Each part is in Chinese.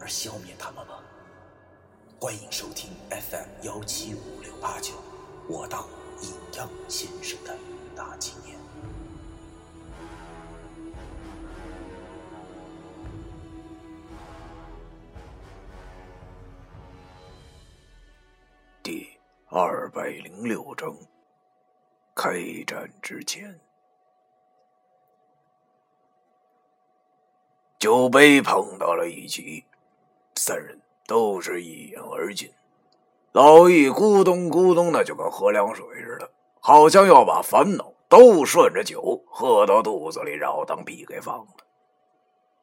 而消灭他们吗？欢迎收听 FM 幺七五六八九，我当阴阳先生的大纪念。第二百零六章，开战之前，酒杯碰到了一起，三人都是一饮而尽。老易咕咚咕咚的，就跟喝凉水似的，好像要把烦恼都顺着酒喝到肚子里，然后当屁给放了。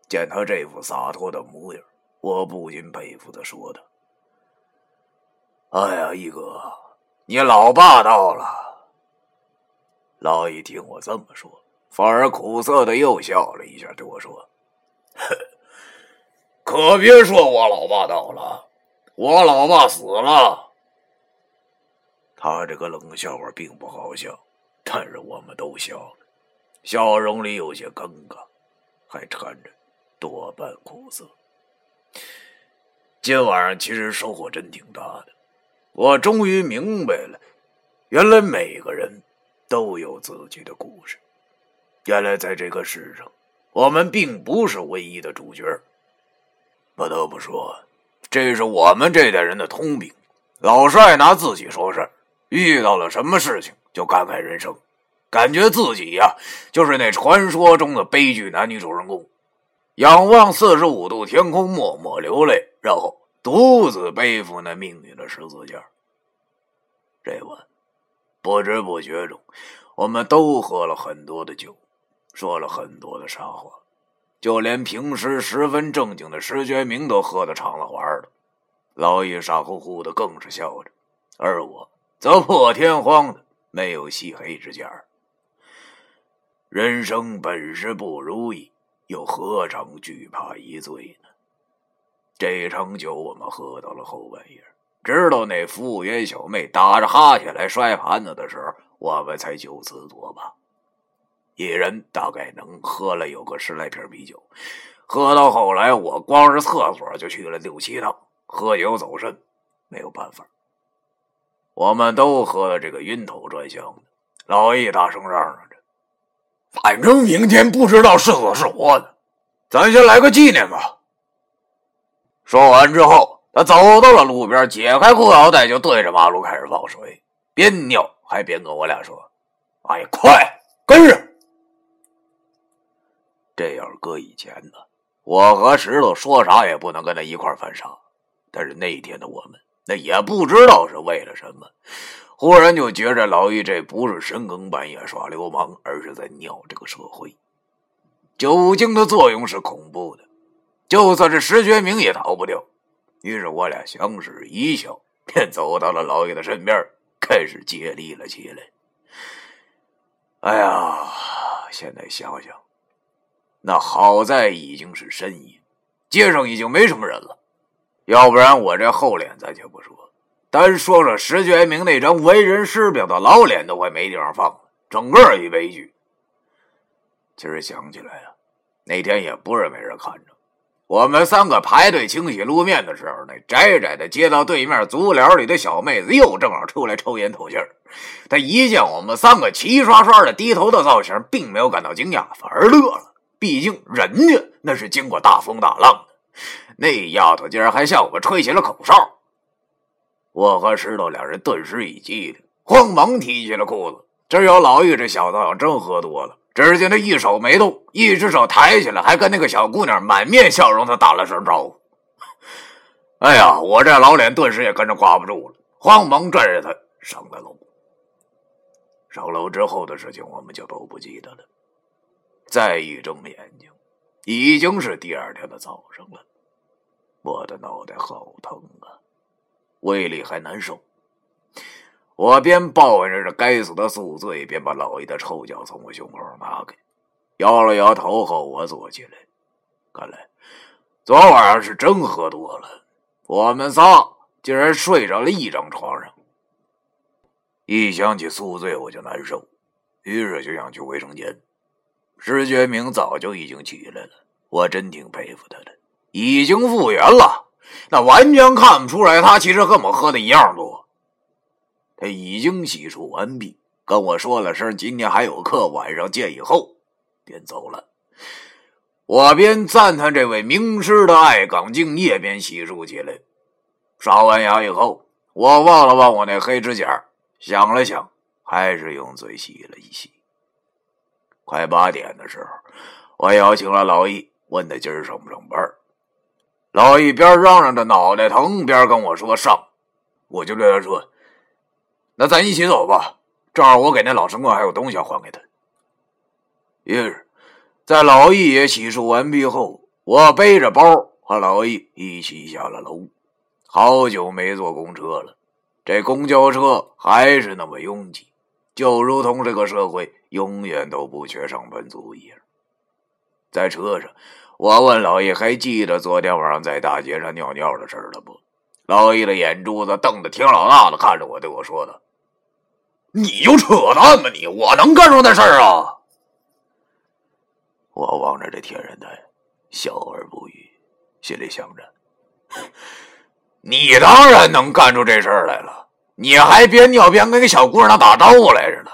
见他这副洒脱的模样，我不禁佩服的说道。哎呀，一哥，你老霸道了。老易听我这么说，反而苦涩的又笑了一下，对我说：“呵 可别说我老爸倒了，我老爸死了。”他这个冷笑话并不好笑，但是我们都笑了，笑容里有些尴尬，还掺着多半苦涩。今晚上其实收获真挺大的。我终于明白了，原来每个人都有自己的故事。原来在这个世上，我们并不是唯一的主角。不得不说，这是我们这代人的通病，老是爱拿自己说事，遇到了什么事情就感慨人生，感觉自己呀就是那传说中的悲剧男女主人公，仰望四十五度天空，默默流泪，然后。独自背负那命运的十字架。这晚，不知不觉中，我们都喝了很多的酒，说了很多的傻话，就连平时十分正经的石觉明都喝得敞了花了。老易傻乎乎的，更是笑着，而我则破天荒的没有漆黑之家。人生本是不如意，又何尝惧怕一醉呢？这场酒我们喝到了后半夜，直到那服务员小妹打着哈欠来摔盘子的时候，我们才就此作罢。一人大概能喝了有个十来瓶啤酒，喝到后来，我光是厕所就去了六七趟。喝酒走肾，没有办法，我们都喝的这个晕头转向的。老易大声嚷嚷着：“反正明天不知道是死是活的，咱先来个纪念吧。”说完之后，他走到了路边，解开裤腰带，就对着马路开始放水，边尿还边跟我俩说：“哎，快跟上！”这要搁以前呢，我和石头说啥也不能跟他一块犯傻。但是那天的我们，那也不知道是为了什么，忽然就觉着老易这不是深更半夜耍流氓，而是在尿这个社会。酒精的作用是恐怖的。就算是石觉明也逃不掉，于是我俩相视一笑，便走到了老爷的身边，开始接力了起来。哎呀，现在想想，那好在已经是深夜，街上已经没什么人了，要不然我这厚脸咱就不说，单说说石觉明那张为人师表的老脸都快没地方放了，整个一悲剧。其实想起来啊，那天也不是没人看着。我们三个排队清洗路面的时候，那窄窄的街道对面足疗里的小妹子又正好出来抽烟透气儿。她一见我们三个齐刷刷的低头的造型，并没有感到惊讶，反而乐了。毕竟人家那是经过大风大浪的。那丫头竟然还向我们吹起了口哨。我和石头两人顿时一激灵，慌忙提起了裤子。只有老玉这小子要真喝多了。只见他一手没动，一只手抬起来，还跟那个小姑娘满面笑容的打了声招呼。哎呀，我这老脸顿时也跟着挂不住了，慌忙拽着他上了楼。上楼之后的事情我们就都不记得了。再一睁眼睛，已经是第二天的早上了。我的脑袋好疼啊，胃里还难受。我边抱怨着这该死的宿醉，边把老爷的臭脚从我胸口拿开，摇了摇头后，我坐起来。看来昨晚上是真喝多了，我们仨竟然睡着了一张床上。一想起宿醉我就难受，于是就想去卫生间。石觉明早就已经起来了，我真挺佩服他的，已经复原了，那完全看不出来他其实和我喝的一样多。他已经洗漱完毕，跟我说了声今天还有课，晚上见以后，便走了。我边赞叹这位名师的爱岗敬业，边洗漱起来。刷完牙以后，我望了望我那黑指甲，想了想，还是用嘴洗了一洗。快八点的时候，我邀请了老易，问他今儿上不上班。老易边嚷嚷着脑袋疼，边跟我说上。我就对他说：“那咱一起走吧，正好我给那老神棍还有东西要还给他。”于是。在老易也洗漱完毕后，我背着包和老易一起下了楼。好久没坐公车了，这公交车还是那么拥挤，就如同这个社会永远都不缺上班族一样。在车上，我问老易：“还记得昨天晚上在大街上尿尿的事了不？”老易的眼珠子瞪得挺老大的，看着我对我说的：“你就扯淡吧你！我能干出那事儿啊？”我望着这天然呆，笑而不语，心里想着：“你当然能干出这事儿来了，你还边尿边跟个小姑娘打招呼来着呢。”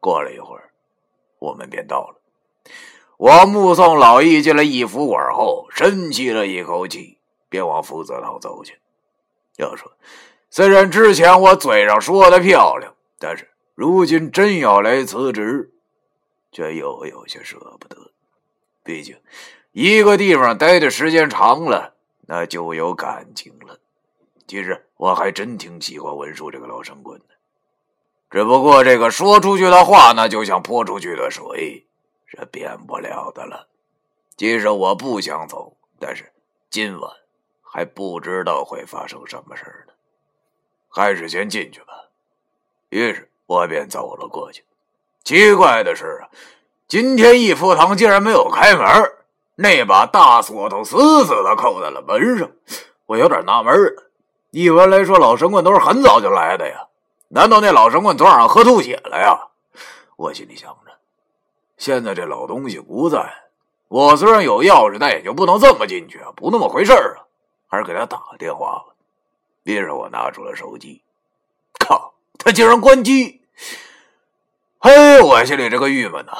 过了一会儿，我们便到了。我目送老易进了一福馆后，深吸了一口气，便往福泽堂走去。要说，虽然之前我嘴上说的漂亮，但是如今真要来辞职。却又有些舍不得，毕竟一个地方待的时间长了，那就有感情了。其实我还真挺喜欢文书这个老神棍的，只不过这个说出去的话，那就像泼出去的水，是变不了的了。即使我不想走，但是今晚还不知道会发生什么事呢，还是先进去吧。于是我便走了过去。奇怪的是啊，今天义福堂竟然没有开门，那把大锁头死死的扣在了门上。我有点纳闷了，一般来说老神棍都是很早就来的呀，难道那老神棍昨晚上喝吐血了呀？我心里想着，现在这老东西不在，我虽然有钥匙，但也就不能这么进去啊，不那么回事啊，还是给他打个电话吧。于是我拿出了手机，靠，他竟然关机。嘿，我心里这个郁闷呐，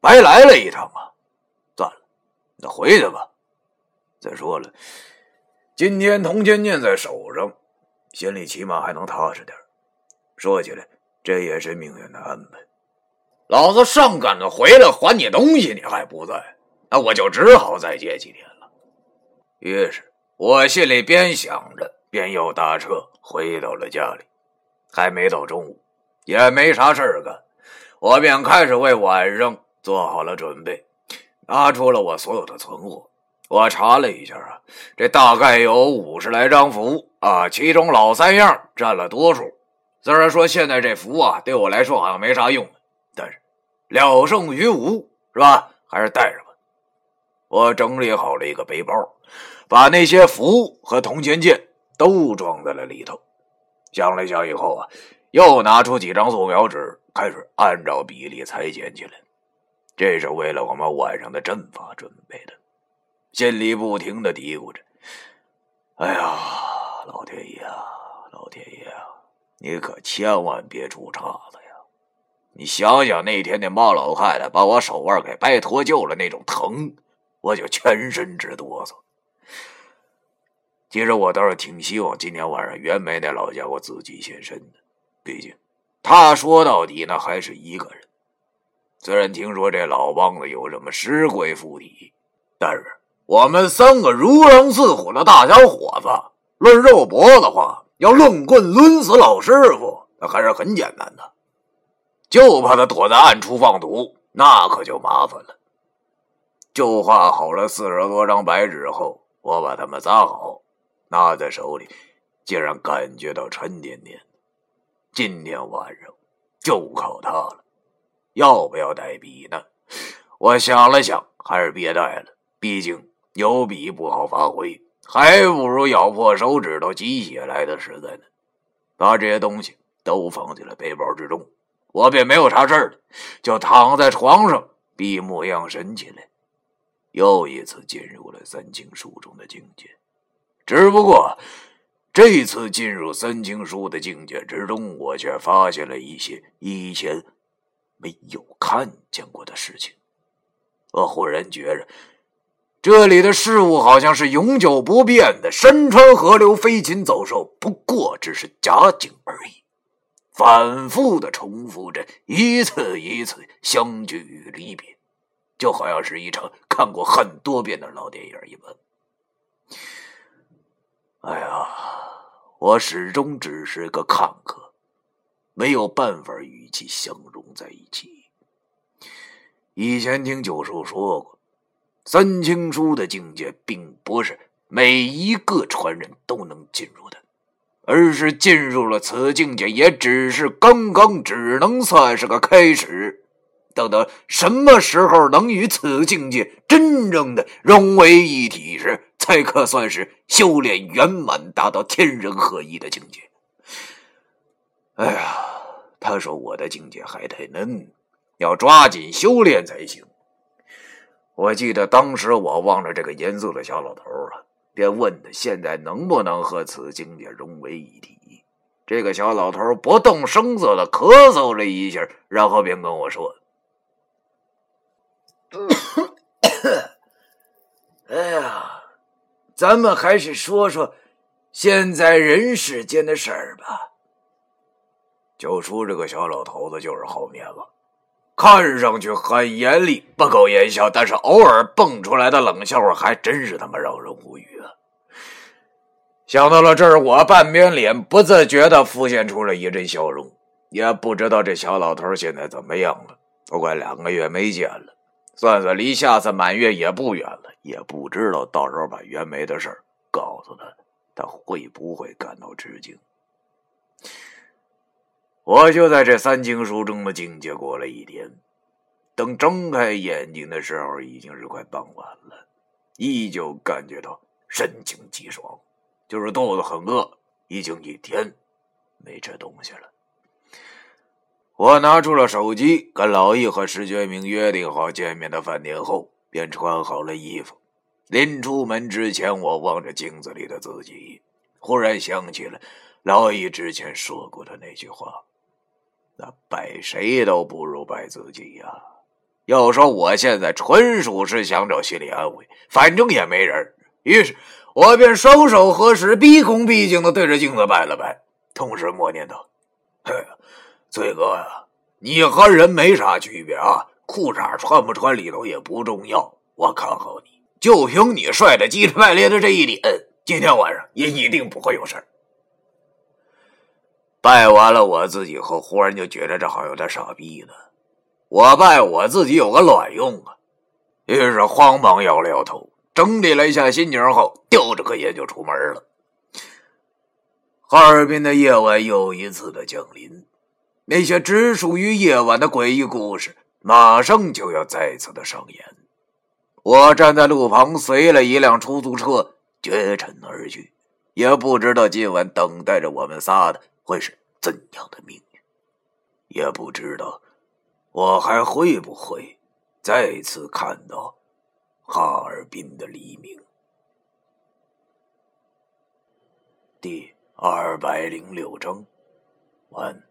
白来了一趟啊！算了，那回去吧。再说了，今天铜钱念在手上，心里起码还能踏实点。说起来，这也是命运的安排。老子上赶着回来还你东西，你还不在，那我就只好再借几天了。于是我心里边想着，便又搭车回到了家里。还没到中午，也没啥事儿干。我便开始为晚上做好了准备，拿出了我所有的存货。我查了一下啊，这大概有五十来张符啊，其中老三样占了多数。虽然说现在这符啊对我来说好像没啥用，但是了胜于无，是吧？还是带着吧。我整理好了一个背包，把那些符和铜钱剑都装在了里头。想了想以后啊，又拿出几张素描纸。开始按照比例裁剪起来，这是为了我们晚上的阵法准备的。心里不停的嘀咕着：“哎呀，老天爷啊，老天爷啊，你可千万别出岔子呀！你想想那天那猫老太太把我手腕给掰脱臼了那种疼，我就全身直哆嗦。其实我倒是挺希望今天晚上袁梅那老家伙自己现身的，毕竟……”他说到底，那还是一个人。虽然听说这老梆子有什么尸鬼附体，但是我们三个如狼似虎的大小伙子，论肉搏的话，要论棍抡死老师傅，那还是很简单的。就怕他躲在暗处放毒，那可就麻烦了。就画好了四十多张白纸后，我把它们扎好，拿在手里，竟然感觉到沉甸甸。今天晚上就靠它了。要不要带笔呢？我想了想，还是别带了。毕竟有笔不好发挥，还不如咬破手指头机血来的实在呢。把这些东西都放进了背包之中，我便没有啥事儿了，就躺在床上闭目养神起来。又一次进入了三清书中的境界，只不过这次进入三清书的境界之中，我却发现了一些以前没有看见过的事情。我忽然觉着，这里的事物好像是永久不变的，山川河流、飞禽走兽，不过只是假景而已，反复的重复着一次一次相聚与离别。就好像是一场看过很多遍的老电影一般。哎呀，我始终只是个看客，没有办法与其相融在一起。以前听九叔说过，三清书的境界并不是每一个传人都能进入的，而是进入了此境界，也只是刚刚，只能算是个开始。等到什么时候能与此境界真正的融为一体时，才可算是修炼圆满，达到天人合一的境界。哎呀，他说我的境界还太嫩，要抓紧修炼才行。我记得当时我望着这个严肃的小老头啊，便问他现在能不能和此境界融为一体。这个小老头不动声色的咳嗽了一下，然后便跟我说。哎呀，咱们还是说说现在人世间的事儿吧。就说这个小老头子就是好面子，看上去很严厉，不苟言笑，但是偶尔蹦出来的冷笑话还真是他妈让人无语啊！想到了这儿，我半边脸不自觉的浮现出了一阵笑容。也不知道这小老头现在怎么样了，都快两个月没见了。算算，离下次满月也不远了，也不知道到时候把袁梅的事儿告诉他，他会不会感到吃惊？我就在这三经书中的境界过了一天，等睁开眼睛的时候，已经是快傍晚了，依旧感觉到神清气爽，就是肚子很饿，已经一天没吃东西了。我拿出了手机，跟老易和石觉明约定好见面的饭店后，便穿好了衣服。临出门之前，我望着镜子里的自己，忽然想起了老易之前说过的那句话：“那拜谁都不如拜自己呀。”要说我现在纯属是想找心理安慰，反正也没人。于是，我便双手合十，毕恭毕敬的对着镜子拜了拜，同时默念道：“嘿。”崔哥呀，你和人没啥区别啊，裤衩穿不穿里头也不重要。我看好你，就凭你帅的鸡翅败裂的这一点，今天晚上也一定不会有事儿。拜完了我自己后，忽然就觉得这好像有点傻逼呢。我拜我自己有个卵用啊！于是慌忙摇了摇头，整理了一下心情后，叼着颗烟就出门了。哈尔滨的夜晚又一次的降临。那些只属于夜晚的诡异故事，马上就要再次的上演。我站在路旁，随了一辆出租车绝尘而去，也不知道今晚等待着我们仨的会是怎样的命运，也不知道我还会不会再次看到哈尔滨的黎明。第二百零六章完。